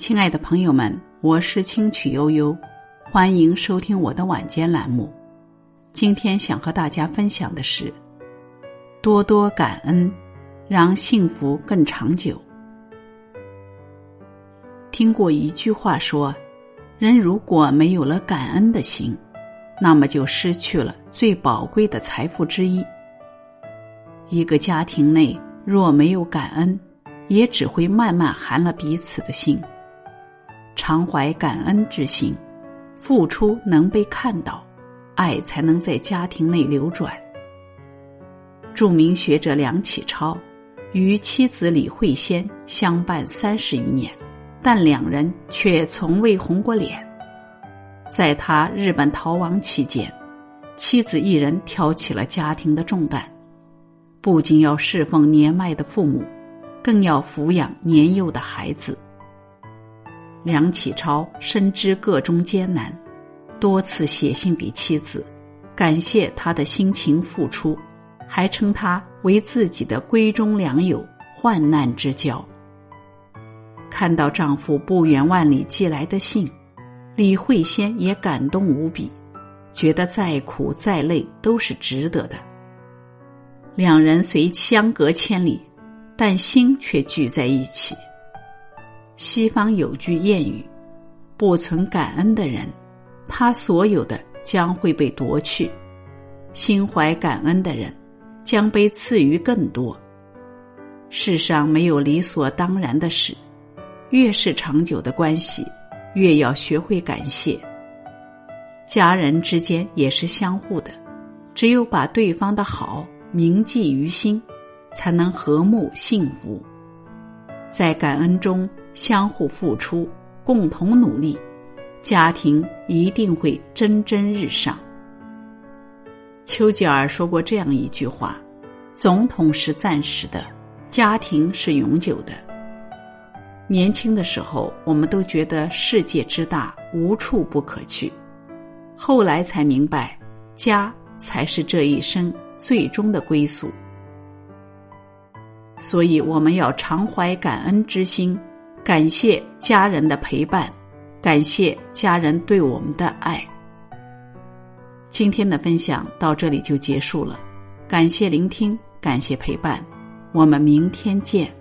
亲爱的朋友们，我是清曲悠悠，欢迎收听我的晚间栏目。今天想和大家分享的是：多多感恩，让幸福更长久。听过一句话说，人如果没有了感恩的心，那么就失去了最宝贵的财富之一。一个家庭内若没有感恩，也只会慢慢寒了彼此的心。常怀感恩之心，付出能被看到，爱才能在家庭内流转。著名学者梁启超与妻子李惠仙相伴三十余年，但两人却从未红过脸。在他日本逃亡期间，妻子一人挑起了家庭的重担，不仅要侍奉年迈的父母，更要抚养年幼的孩子。梁启超深知个中艰难，多次写信给妻子，感谢他的辛勤付出，还称他为自己的闺中良友、患难之交。看到丈夫不远万里寄来的信，李慧仙也感动无比，觉得再苦再累都是值得的。两人虽相隔千里，但心却聚在一起。西方有句谚语：“不存感恩的人，他所有的将会被夺去；心怀感恩的人，将被赐予更多。”世上没有理所当然的事，越是长久的关系，越要学会感谢。家人之间也是相互的，只有把对方的好铭记于心，才能和睦幸福。在感恩中。相互付出，共同努力，家庭一定会蒸蒸日上。丘吉尔说过这样一句话：“总统是暂时的，家庭是永久的。”年轻的时候，我们都觉得世界之大，无处不可去，后来才明白，家才是这一生最终的归宿。所以，我们要常怀感恩之心。感谢家人的陪伴，感谢家人对我们的爱。今天的分享到这里就结束了，感谢聆听，感谢陪伴，我们明天见。